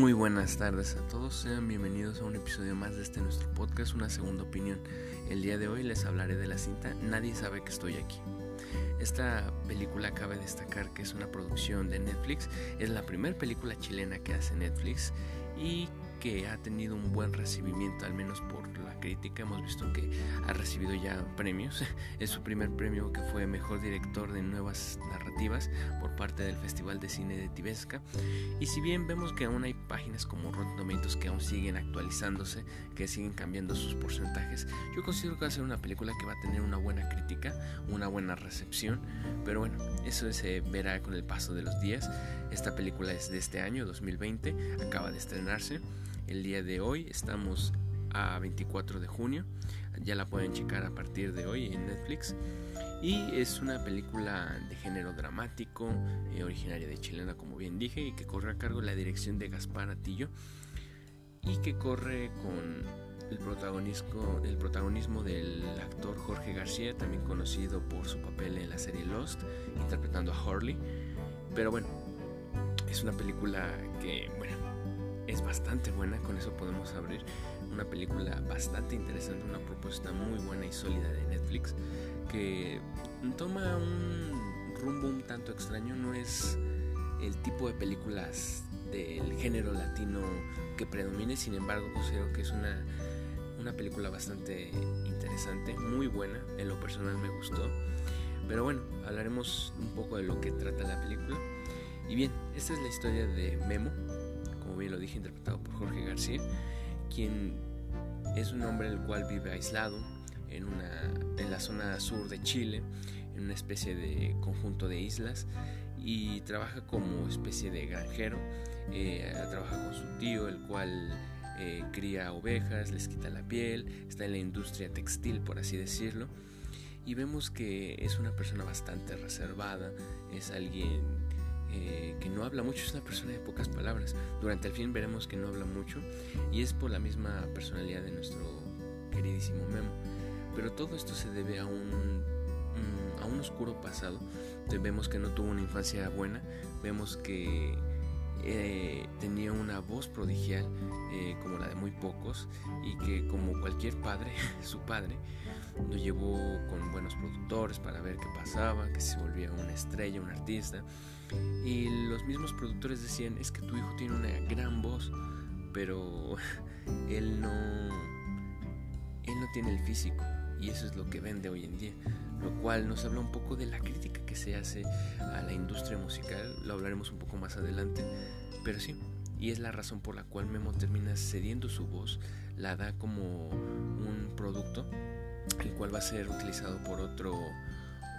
Muy buenas tardes a todos, sean bienvenidos a un episodio más de este nuestro podcast, una segunda opinión. El día de hoy les hablaré de la cinta Nadie sabe que estoy aquí. Esta película cabe destacar que es una producción de Netflix, es la primera película chilena que hace Netflix y que ha tenido un buen recibimiento, al menos por la crítica. Hemos visto que ha recibido ya premios. Es su primer premio que fue Mejor Director de Nuevas Narrativas por parte del Festival de Cine de Tibesca. Y si bien vemos que aún hay páginas como Rotten Tomatoes que aún siguen actualizándose, que siguen cambiando sus porcentajes, yo considero que va a ser una película que va a tener una buena crítica, una buena recepción. Pero bueno, eso se verá con el paso de los días. Esta película es de este año, 2020, acaba de estrenarse. El día de hoy estamos a 24 de junio. Ya la pueden checar a partir de hoy en Netflix. Y es una película de género dramático, eh, originaria de chilena, como bien dije, y que corre a cargo de la dirección de Gaspar Atillo. Y que corre con el protagonismo, el protagonismo del actor Jorge García, también conocido por su papel en la serie Lost, interpretando a Harley. Pero bueno, es una película que, bueno, es bastante buena, con eso podemos abrir una película bastante interesante, una propuesta muy buena y sólida de Netflix que toma un rumbo un tanto extraño, no es el tipo de películas del género latino que predomine, sin embargo considero que es una, una película bastante interesante, muy buena, en lo personal me gustó, pero bueno, hablaremos un poco de lo que trata la película. Y bien, esta es la historia de Memo, bien lo dije, interpretado por Jorge García, quien es un hombre el cual vive aislado en, una, en la zona sur de Chile, en una especie de conjunto de islas, y trabaja como especie de granjero, eh, trabaja con su tío, el cual eh, cría ovejas, les quita la piel, está en la industria textil, por así decirlo, y vemos que es una persona bastante reservada, es alguien eh, que no habla mucho, es una persona de pocas palabras. Durante el film veremos que no habla mucho y es por la misma personalidad de nuestro queridísimo Memo. Pero todo esto se debe a un, mm, a un oscuro pasado. Vemos que no tuvo una infancia buena, vemos que eh, tenía una voz prodigial eh, como la de muy pocos y que como cualquier padre, su padre, lo llevó con buenos productores para ver qué pasaba, que se volvía una estrella, un artista. Y los mismos productores decían, es que tu hijo tiene una gran voz, pero él no, él no tiene el físico. Y eso es lo que vende hoy en día. Lo cual nos habla un poco de la crítica que se hace a la industria musical. Lo hablaremos un poco más adelante. Pero sí, y es la razón por la cual Memo termina cediendo su voz, la da como un producto el cual va a ser utilizado por otro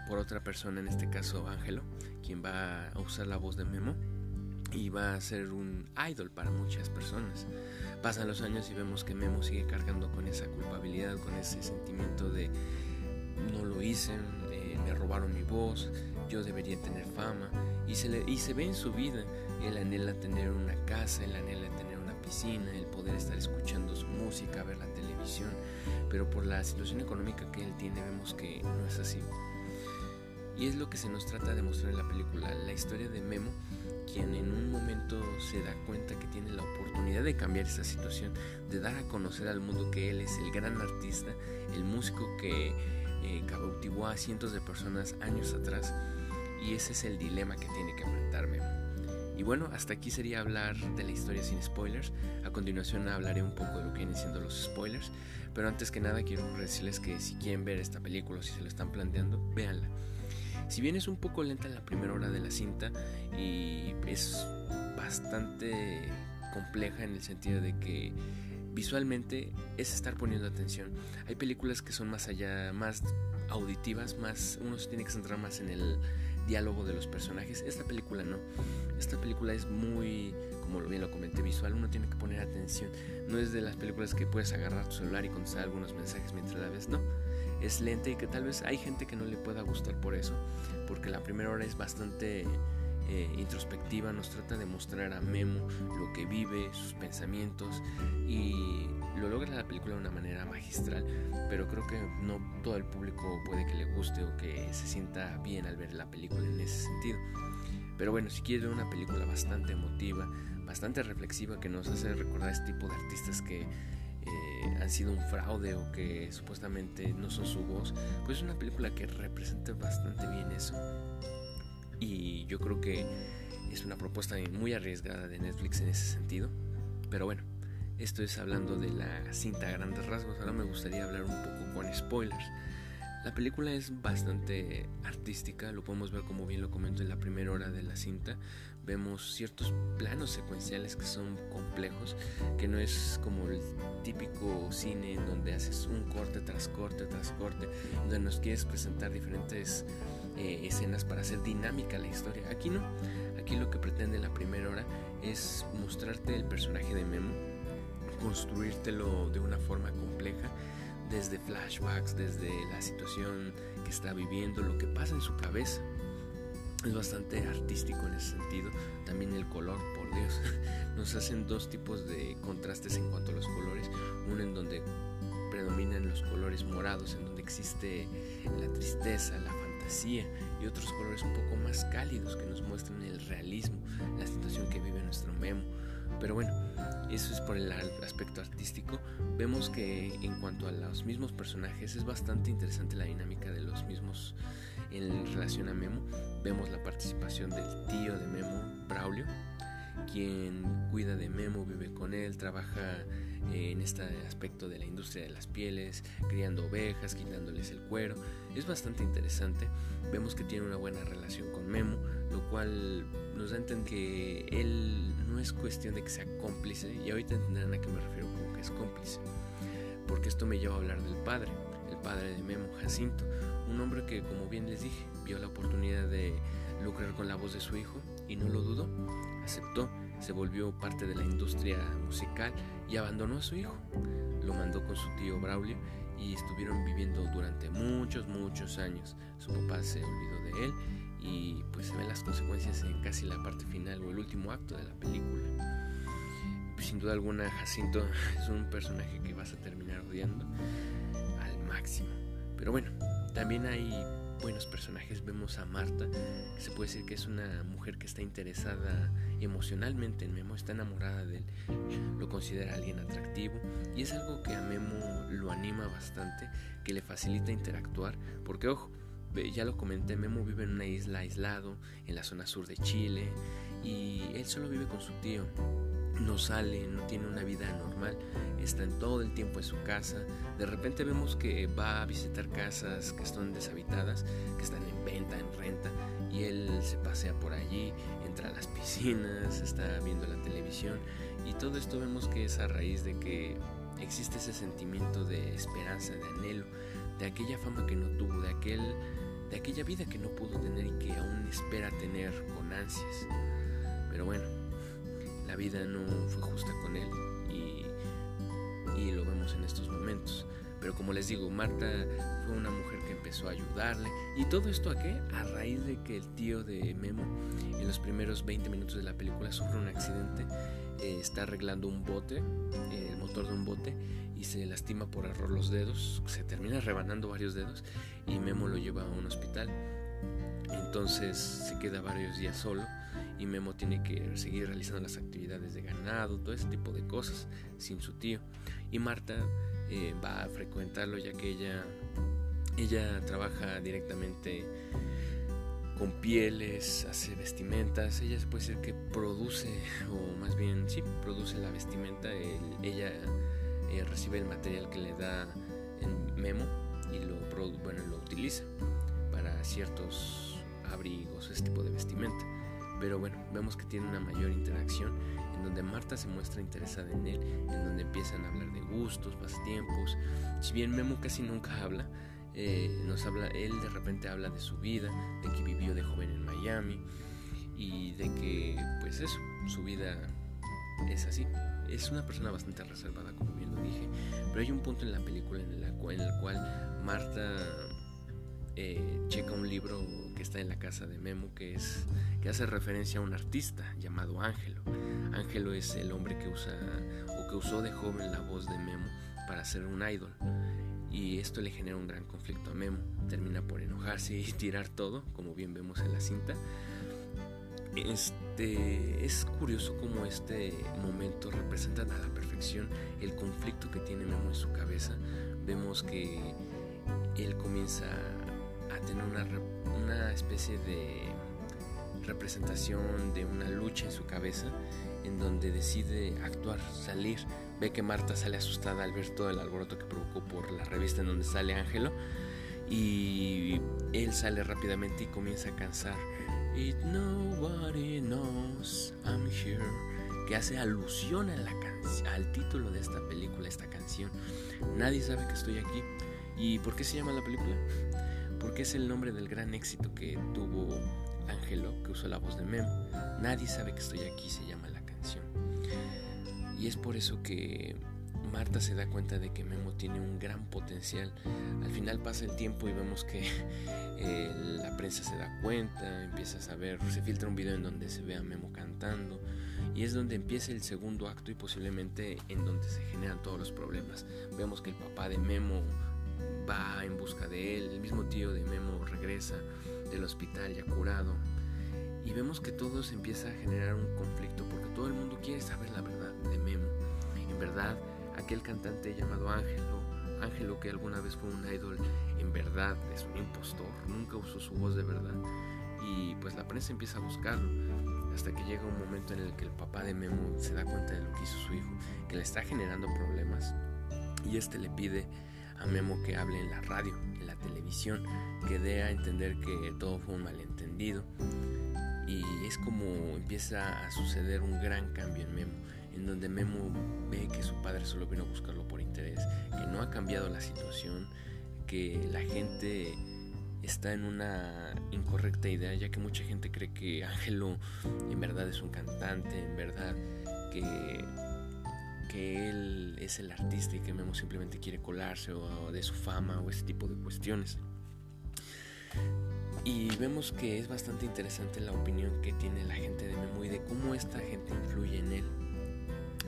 por otra persona, en este caso Ángelo, quien va a usar la voz de Memo y va a ser un idol para muchas personas. Pasan los años y vemos que Memo sigue cargando con esa culpabilidad, con ese sentimiento de no lo hice, me robaron mi voz, yo debería tener fama y se, le, y se ve en su vida, él anhela tener una casa, él anhela tener una piscina, el poder estar escuchando su música, ver la televisión, pero por la situación económica que él tiene vemos que no es así. Y es lo que se nos trata de mostrar en la película, la historia de Memo, quien en un momento se da cuenta que tiene la oportunidad de cambiar esa situación, de dar a conocer al mundo que él es el gran artista, el músico que eh, cautivó a cientos de personas años atrás, y ese es el dilema que tiene que enfrentar Memo. Y bueno, hasta aquí sería hablar de la historia sin spoilers. A continuación hablaré un poco de lo que vienen siendo los spoilers. Pero antes que nada quiero decirles que si quieren ver esta película o si se lo están planteando, véanla. Si bien es un poco lenta en la primera hora de la cinta y es bastante compleja en el sentido de que visualmente es estar poniendo atención. Hay películas que son más allá, más auditivas, más uno se tiene que centrar más en el diálogo de los personajes. Esta película no. Esta película es muy, como bien lo comenté, visual. Uno tiene que poner atención. No es de las películas que puedes agarrar tu celular y contestar algunos mensajes mientras la ves. No. Es lenta y que tal vez hay gente que no le pueda gustar por eso. Porque la primera hora es bastante eh, introspectiva. Nos trata de mostrar a Memo lo que vive, sus pensamientos. Y lo logra la película de una manera magistral, pero creo que no todo el público puede que le guste o que se sienta bien al ver la película en ese sentido. Pero bueno, si quieres una película bastante emotiva, bastante reflexiva que nos hace recordar este tipo de artistas que han sido un fraude o que supuestamente no son su voz, pues es una película que representa bastante bien eso. Y yo creo que es una propuesta muy arriesgada de Netflix en ese sentido. Pero bueno, esto es hablando de la cinta a grandes rasgos. Ahora me gustaría hablar un poco con spoilers. La película es bastante artística, lo podemos ver como bien lo comento en la primera hora de la cinta. Vemos ciertos planos secuenciales que son complejos, que no es como el típico cine en donde haces un corte tras corte tras corte, donde nos quieres presentar diferentes eh, escenas para hacer dinámica la historia. Aquí no, aquí lo que pretende la primera hora es mostrarte el personaje de Memo, construírtelo de una forma compleja desde flashbacks, desde la situación que está viviendo, lo que pasa en su cabeza. Es bastante artístico en ese sentido. También el color, por Dios. Nos hacen dos tipos de contrastes en cuanto a los colores. Uno en donde predominan los colores morados, en donde existe la tristeza, la fantasía, y otros colores un poco más cálidos que nos muestran el realismo, la situación que vive nuestro memo. Pero bueno, eso es por el aspecto artístico. Vemos que en cuanto a los mismos personajes es bastante interesante la dinámica de los mismos en relación a Memo. Vemos la participación del tío de Memo, Braulio, quien cuida de Memo, vive con él, trabaja eh, en este aspecto de la industria de las pieles, criando ovejas, quitándoles el cuero. Es bastante interesante. Vemos que tiene una buena relación con Memo, lo cual nos da a entender que él no es cuestión de que sea cómplice, y ahorita entenderán a qué me refiero como que es cómplice, porque esto me lleva a hablar del padre, el padre de Memo, Jacinto, un hombre que, como bien les dije, vio la oportunidad de lucrar con la voz de su hijo y no lo dudó, aceptó, se volvió parte de la industria musical y abandonó a su hijo. Lo mandó con su tío Braulio y estuvieron viviendo durante muchos, muchos años. Su papá se olvidó de él y pues se ven las consecuencias en casi la parte final o el último acto de la película. Sin duda alguna Jacinto es un personaje que vas a terminar odiando al máximo. Pero bueno, también hay buenos personajes. Vemos a Marta, se puede decir que es una mujer que está interesada emocionalmente en Memo, está enamorada de él, lo considera alguien atractivo y es algo que a Memo lo anima bastante, que le facilita interactuar, porque ojo, ya lo comenté, Memo vive en una isla aislado, en la zona sur de Chile, y él solo vive con su tío. No sale, no tiene una vida normal, está en todo el tiempo en su casa. De repente vemos que va a visitar casas que están deshabitadas, que están en venta, en renta, y él se pasea por allí, entra a las piscinas, está viendo la televisión, y todo esto vemos que es a raíz de que existe ese sentimiento de esperanza, de anhelo, de aquella fama que no tuvo, de aquel de aquella vida que no pudo tener y que aún espera tener con ansias. Pero bueno, la vida no fue justa con él y, lo vemos en estos momentos. Pero como les digo, Marta fue una mujer que empezó a ayudarle. ¿Y todo esto a qué? A raíz de que el tío de Memo en los primeros 20 minutos de la película sufre un accidente. Eh, está arreglando un bote, el motor de un bote, y se lastima por error los dedos, se termina rebanando varios dedos y Memo lo lleva a un hospital. Entonces se queda varios días solo y Memo tiene que seguir realizando las actividades de ganado, todo ese tipo de cosas sin su tío. Y Marta eh, va a frecuentarlo ya que ella, ella trabaja directamente con pieles, hace vestimentas, ella puede decir que produce, o más bien sí, produce la vestimenta, ella eh, recibe el material que le da el memo y lo, bueno, lo utiliza para ciertos abrigos, ese tipo de vestimenta. Pero bueno, vemos que tiene una mayor interacción en donde Marta se muestra interesada en él, en donde empiezan a hablar de gustos, pasatiempos. Si bien Memo casi nunca habla, eh, nos habla, él de repente habla de su vida, de que vivió de joven en Miami y de que, pues eso, su vida es así. Es una persona bastante reservada, como bien lo dije, pero hay un punto en la película en, el cual Marta eh, checa un libro que está en la casa de Memo que es que hace referencia a un artista llamado Ángelo. Ángelo es el hombre que usa o que usó de joven la voz de Memo para ser un idol y esto le genera un gran conflicto a Memo. Termina por enojarse y tirar todo, como bien vemos en la cinta. Este es curioso cómo este momento representa a la perfección el conflicto que tiene Memo en su cabeza. Vemos que él comienza a tener una, una especie de representación de una lucha en su cabeza en donde decide actuar, salir. Ve que Marta sale asustada al ver todo el alboroto que provocó por la revista en donde sale Ángelo y él sale rápidamente y comienza a cansar It nobody knows I'm here que hace alusión a la al título de esta película, esta canción. Nadie sabe que estoy aquí. ¿Y por qué se llama la película? Porque es el nombre del gran éxito que tuvo Angelo, que usó la voz de Memo. Nadie sabe que estoy aquí, se llama la canción. Y es por eso que Marta se da cuenta de que Memo tiene un gran potencial. Al final pasa el tiempo y vemos que eh, la prensa se da cuenta, empieza a saber, se filtra un video en donde se ve a Memo cantando y es donde empieza el segundo acto y posiblemente en donde se generan todos los problemas. Vemos que el papá de Memo va en busca de él, el mismo tío de Memo regresa del hospital ya curado y vemos que todo se empieza a generar un conflicto porque todo el mundo quiere saber la verdad de Memo. En verdad, aquel cantante llamado Ángelo, Ángelo que alguna vez fue un idol, en verdad es un impostor, nunca usó su voz de verdad. Y pues la prensa empieza a buscarlo, hasta que llega un momento en el que el papá de Memo se da cuenta de lo que hizo su hijo, que le está generando problemas, y este le pide a Memo que hable en la radio, en la televisión, que dé a entender que todo fue un malentendido. Y es como empieza a suceder un gran cambio en Memo en donde Memo ve que su padre solo vino a buscarlo por interés, que no ha cambiado la situación, que la gente está en una incorrecta idea, ya que mucha gente cree que Ángelo en verdad es un cantante, en verdad que, que él es el artista y que Memo simplemente quiere colarse o de su fama o ese tipo de cuestiones. Y vemos que es bastante interesante la opinión que tiene la gente de Memo y de cómo esta gente influye en él.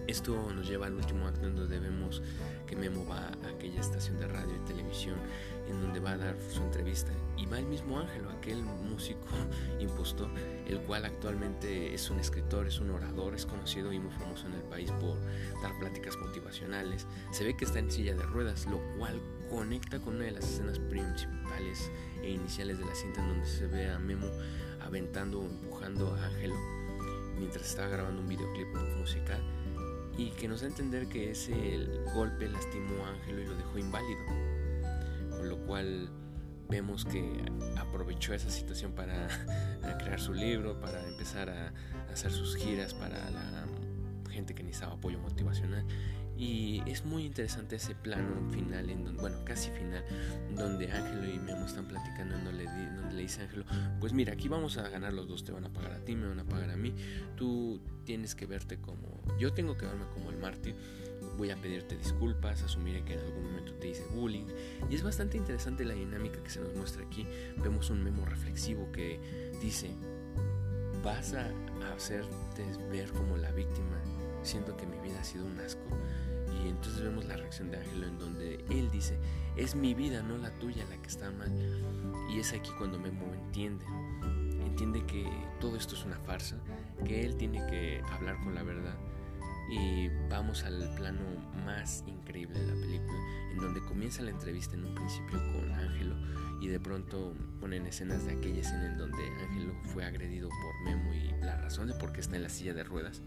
Esto nos lleva al último acto en donde vemos que Memo va a aquella estación de radio y televisión en donde va a dar su entrevista y va el mismo Ángelo, aquel músico impostor, el cual actualmente es un escritor, es un orador, es conocido y muy famoso en el país por dar pláticas motivacionales. Se ve que está en silla de ruedas, lo cual conecta con una de las escenas principales e iniciales de la cinta en donde se ve a Memo aventando o empujando a Ángelo mientras estaba grabando un videoclip musical y que nos da a entender que ese golpe lastimó a Ángelo y lo dejó inválido. Con lo cual vemos que aprovechó esa situación para crear su libro, para empezar a hacer sus giras para la gente que necesitaba apoyo motivacional. Y es muy interesante ese plano final, en donde, bueno, casi final, donde Ángelo y Memo están platicando, donde le, donde le dice Ángelo, pues mira, aquí vamos a ganar los dos, te van a pagar a ti, me van a pagar a mí, tú tienes que verte como, yo tengo que verme como el mártir, voy a pedirte disculpas, asumiré que en algún momento te hice bullying, y es bastante interesante la dinámica que se nos muestra aquí, vemos un Memo reflexivo que dice, vas a hacerte ver como la víctima, siento que mi vida ha sido un asco, y entonces vemos la reacción de Ángelo en donde él dice, es mi vida, no la tuya la que está mal. Y es aquí cuando Memo entiende. Entiende que todo esto es una farsa, que él tiene que hablar con la verdad. Y vamos al plano más increíble de la película, en donde comienza la entrevista en un principio con Ángelo y de pronto ponen escenas de aquella escena en donde Ángelo fue agredido por Memo y la razón de por qué está en la silla de ruedas.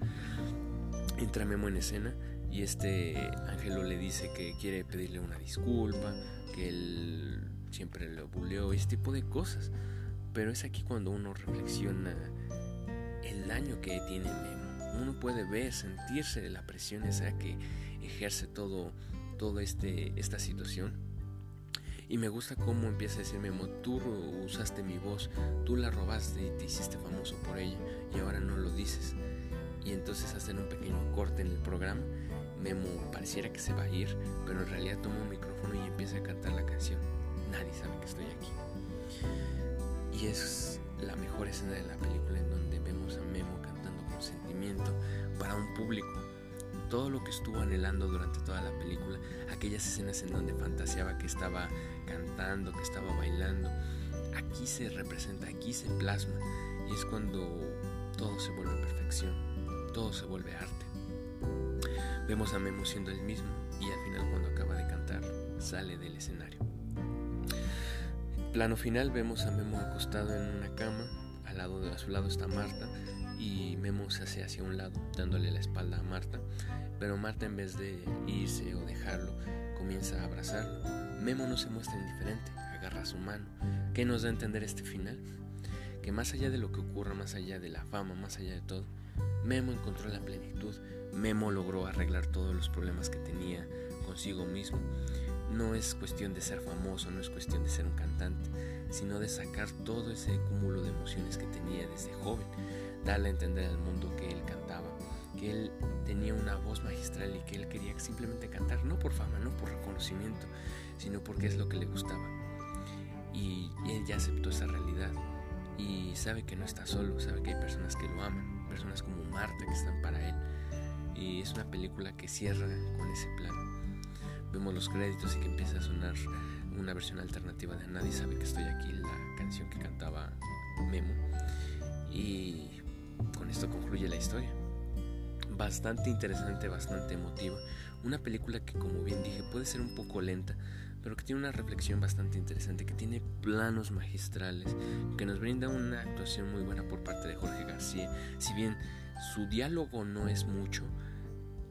Entra Memo en escena y este Ángelo le dice que quiere pedirle una disculpa, que él siempre lo buleó, ese tipo de cosas. Pero es aquí cuando uno reflexiona el daño que tiene Memo. Uno puede ver, sentirse la presión esa que ejerce todo, todo este, esta situación. Y me gusta cómo empieza a decir Memo, tú usaste mi voz, tú la robaste y te hiciste famoso por ella y ahora no lo dices. Y entonces hacen un pequeño corte en el programa Memo pareciera que se va a ir, pero en realidad toma un micrófono y empieza a cantar la canción. Nadie sabe que estoy aquí. Y es la mejor escena de la película en donde con sentimiento para un público. Todo lo que estuvo anhelando durante toda la película, aquellas escenas en donde fantaseaba que estaba cantando, que estaba bailando, aquí se representa, aquí se plasma. Y es cuando todo se vuelve perfección, todo se vuelve arte. Vemos a Memo siendo el mismo y al final cuando acaba de cantar sale del escenario. Plano final vemos a Memo acostado en una cama, al lado de a su lado está Marta y Memo se hace hacia un lado dándole la espalda a Marta, pero Marta en vez de irse o dejarlo comienza a abrazarlo. Memo no se muestra indiferente, agarra su mano. ¿Qué nos da a entender este final? Que más allá de lo que ocurra, más allá de la fama, más allá de todo, Memo encontró la plenitud, Memo logró arreglar todos los problemas que tenía consigo mismo. No es cuestión de ser famoso, no es cuestión de ser un cantante, sino de sacar todo ese cúmulo de emociones que tenía desde joven, darle a entender al mundo que él cantaba, que él tenía una voz magistral y que él quería simplemente cantar, no por fama, no por reconocimiento, sino porque es lo que le gustaba. Y, él ya aceptó esa realidad y sabe que no está solo, sabe que hay personas que lo aman, personas como Marta que están para él. Y es una película que cierra con ese plan. Vemos los créditos y que empieza a sonar una versión alternativa de Nadie sabe que estoy aquí, la canción que cantaba Memo. Y con esto concluye la historia bastante interesante, bastante emotiva. Una película que, como bien dije, puede ser un poco lenta, pero que tiene una reflexión bastante interesante, que tiene planos magistrales, que nos brinda una actuación muy buena por parte de Jorge García. Si bien su diálogo no es mucho,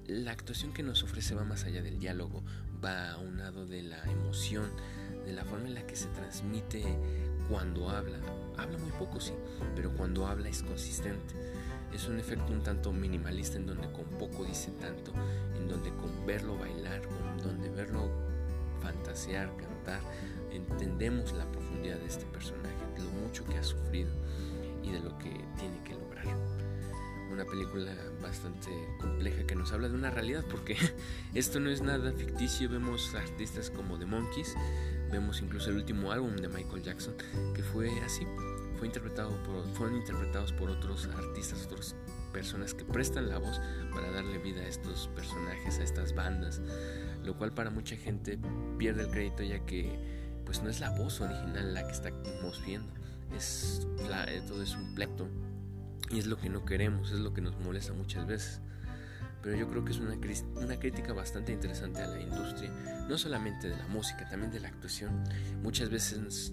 la actuación que nos ofrece va más allá del diálogo, va a un lado de la emoción, de la forma en la que se transmite cuando habla. Habla muy poco, sí, pero cuando habla es consistente es un efecto un tanto minimalista en donde con poco dice tanto, en donde con verlo bailar, con donde verlo fantasear, cantar, entendemos la profundidad de este personaje, lo mucho que ha sufrido y de lo que tiene que lograr. Una película bastante compleja que nos habla de una realidad porque esto no es nada ficticio, vemos artistas como The Monkeys, vemos incluso el último álbum de Michael Jackson que fue así, fue interpretado por, fueron interpretados por otros artistas, otras personas que prestan la voz para darle vida a estos personajes, a estas bandas, lo cual para mucha gente pierde el crédito ya que pues no es la voz original la que estamos viendo, es eh, todo es un plepto y es lo que no queremos, es lo que nos molesta muchas veces. Pero yo creo que es una, una crítica bastante interesante a la industria, no solamente de la música, también de la actuación. Muchas veces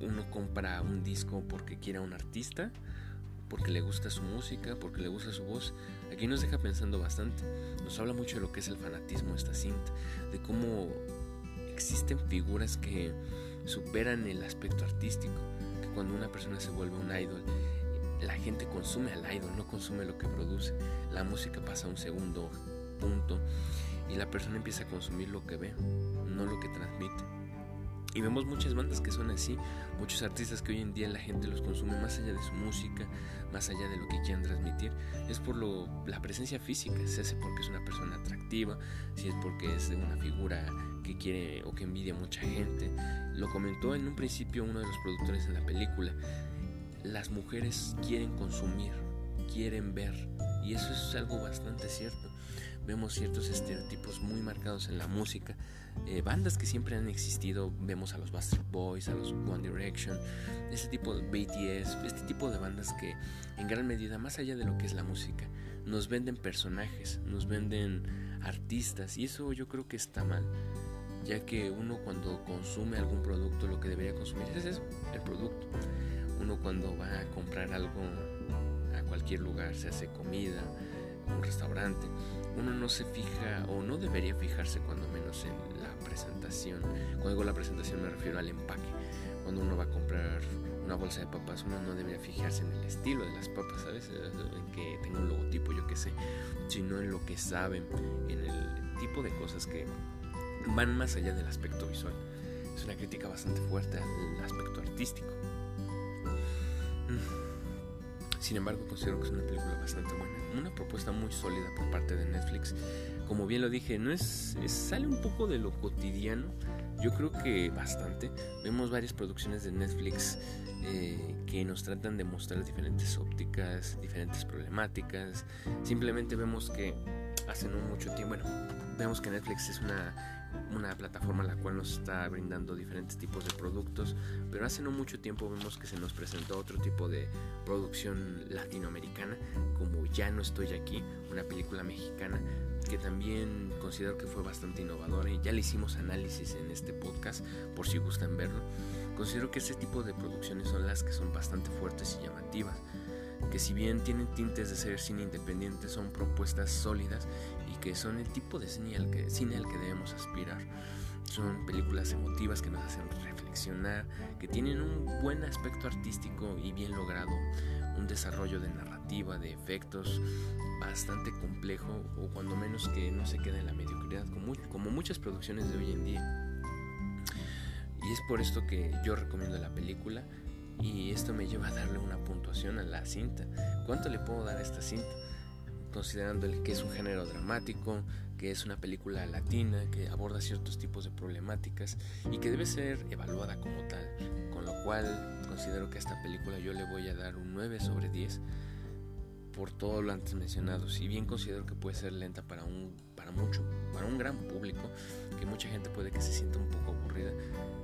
uno compra un disco porque quiere a un artista, porque le gusta su música, porque le gusta su voz. Aquí nos deja pensando bastante. Nos habla mucho de lo que es el fanatismo esta cinta, de cómo existen figuras que superan el aspecto artístico, que cuando una persona se vuelve un idol, la gente consume al idol, no consume lo que produce. La música pasa a un segundo punto y la persona empieza a consumir lo que ve, no lo que transmite. Y vemos muchas bandas que son así, muchos artistas que hoy en día la gente los consume más allá de su música, más allá de lo que quieran transmitir, es por lo, la presencia física, se hace porque es una persona atractiva, si es porque es una figura que quiere o que envidia a mucha gente. Lo comentó en un principio uno de los productores de la película, las mujeres quieren consumir, quieren ver, y eso es algo bastante cierto vemos ciertos estereotipos muy marcados en la música. Eh, bandas que siempre han existido, vemos a los Bastard Boys, a los One Direction, este tipo de BTS, este tipo de bandas que en gran medida, más allá de lo que es la música, nos venden personajes, nos venden artistas y eso yo creo que está mal, ya que uno cuando consume algún producto lo que debería consumir es el producto. Uno cuando va a comprar algo a cualquier lugar, se hace comida, un restaurante, uno no se fija o no debería fijarse cuando menos en la presentación. Cuando digo la presentación me refiero al empaque. Cuando uno va a comprar una bolsa de papas, uno no debería fijarse en el estilo de las papas, ¿sabes? En que tenga un logotipo, yo qué sé, sino en lo que saben, en el tipo de cosas que van más allá del aspecto visual. Es una crítica bastante fuerte al aspecto artístico. Sin embargo, considero que es una película bastante buena. Una propuesta muy sólida por parte de Netflix. Como bien lo dije, no es, sale un poco de lo cotidiano. Yo creo que bastante. Vemos varias producciones de Netflix eh, que nos tratan de mostrar diferentes ópticas, diferentes problemáticas. Simplemente vemos que hace no mucho tiempo, bueno, vemos que Netflix es una una plataforma la cual nos está brindando diferentes tipos de productos, pero hace no mucho tiempo vemos que se nos presentó otro tipo de producción latinoamericana, como Ya no estoy aquí, una película mexicana que también considero que fue bastante innovadora y ya le hicimos análisis en este podcast por si gustan verlo. Considero que ese tipo de producciones son las que son bastante fuertes y llamativas, que si bien tienen tintes de ser cine independiente, son propuestas sólidas que son el tipo de cine al que, cine al que debemos aspirar. Son películas emotivas que nos hacen reflexionar, que tienen un buen aspecto artístico y bien logrado, un desarrollo de narrativa, de efectos bastante complejo o cuando menos que no se queda en la mediocridad, como, como muchas producciones de hoy en día. Y es por esto que yo recomiendo la película y esto me lleva a darle una puntuación a la cinta. ¿Cuánto le puedo dar a esta cinta? Considerando el que es un género dramático, que es una película latina, que aborda ciertos tipos de problemáticas y que debe ser evaluada como tal. Con lo cual considero que a esta película yo le voy a dar un 9 sobre 10 por todo lo antes mencionado. Si bien considero que puede ser lenta para un para mucho, para un gran público, que mucha gente puede que se sienta un poco aburrida,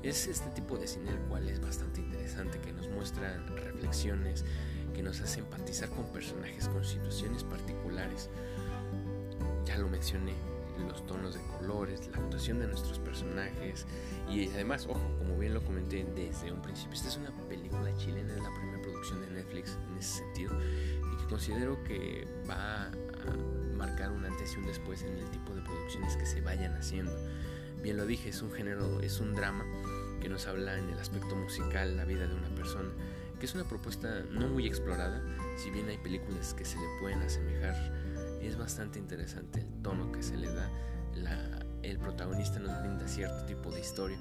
es este tipo de cine el cual es bastante interesante, que nos muestra reflexiones, que nos hace empatizar con personajes, con situaciones particulares. Ya lo mencioné, los tonos de colores, la actuación de nuestros personajes y además, ojo, como bien lo comenté desde un principio, esta es una película chilena, es la primera producción de Netflix en ese sentido y que considero que va a marcar un antes y un después en el tipo de producciones que se vayan haciendo. Bien lo dije, es un género, es un drama que nos habla en el aspecto musical la vida de una persona, que es una propuesta no muy explorada, si bien hay películas que se le pueden asemejar, es bastante interesante el tono que se le da, el protagonista nos brinda cierto tipo de historia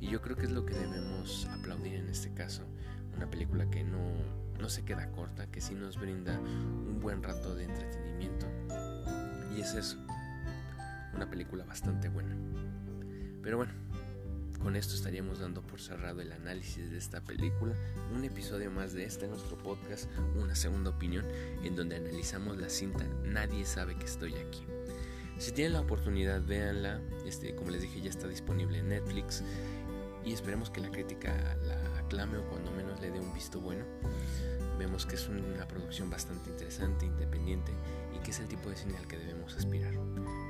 y yo creo que es lo que debemos aplaudir en este caso, una película que no, no se queda corta, que sí nos brinda un buen rato de entretenimiento y es eso, una película bastante buena. Pero bueno, con esto estaríamos dando por cerrado el análisis de esta película, un episodio más de este nuestro podcast, una segunda opinión, en donde analizamos la cinta Nadie sabe que estoy aquí. Si tienen la oportunidad, véanla, este, como les dije ya está disponible en Netflix y esperemos que la crítica la aclame o cuando menos le dé un visto bueno. Vemos que es una producción bastante interesante, independiente y que es el tipo de cine al que debemos aspirar.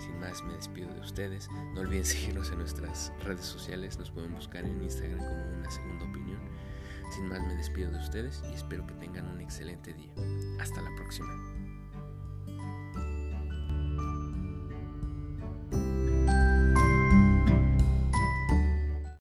Sin más, me despido de ustedes. No olviden seguirnos en nuestras redes sociales. Nos pueden buscar en Instagram como una segunda opinión. Sin más, me despido de ustedes y espero que tengan un excelente día. Hasta la próxima.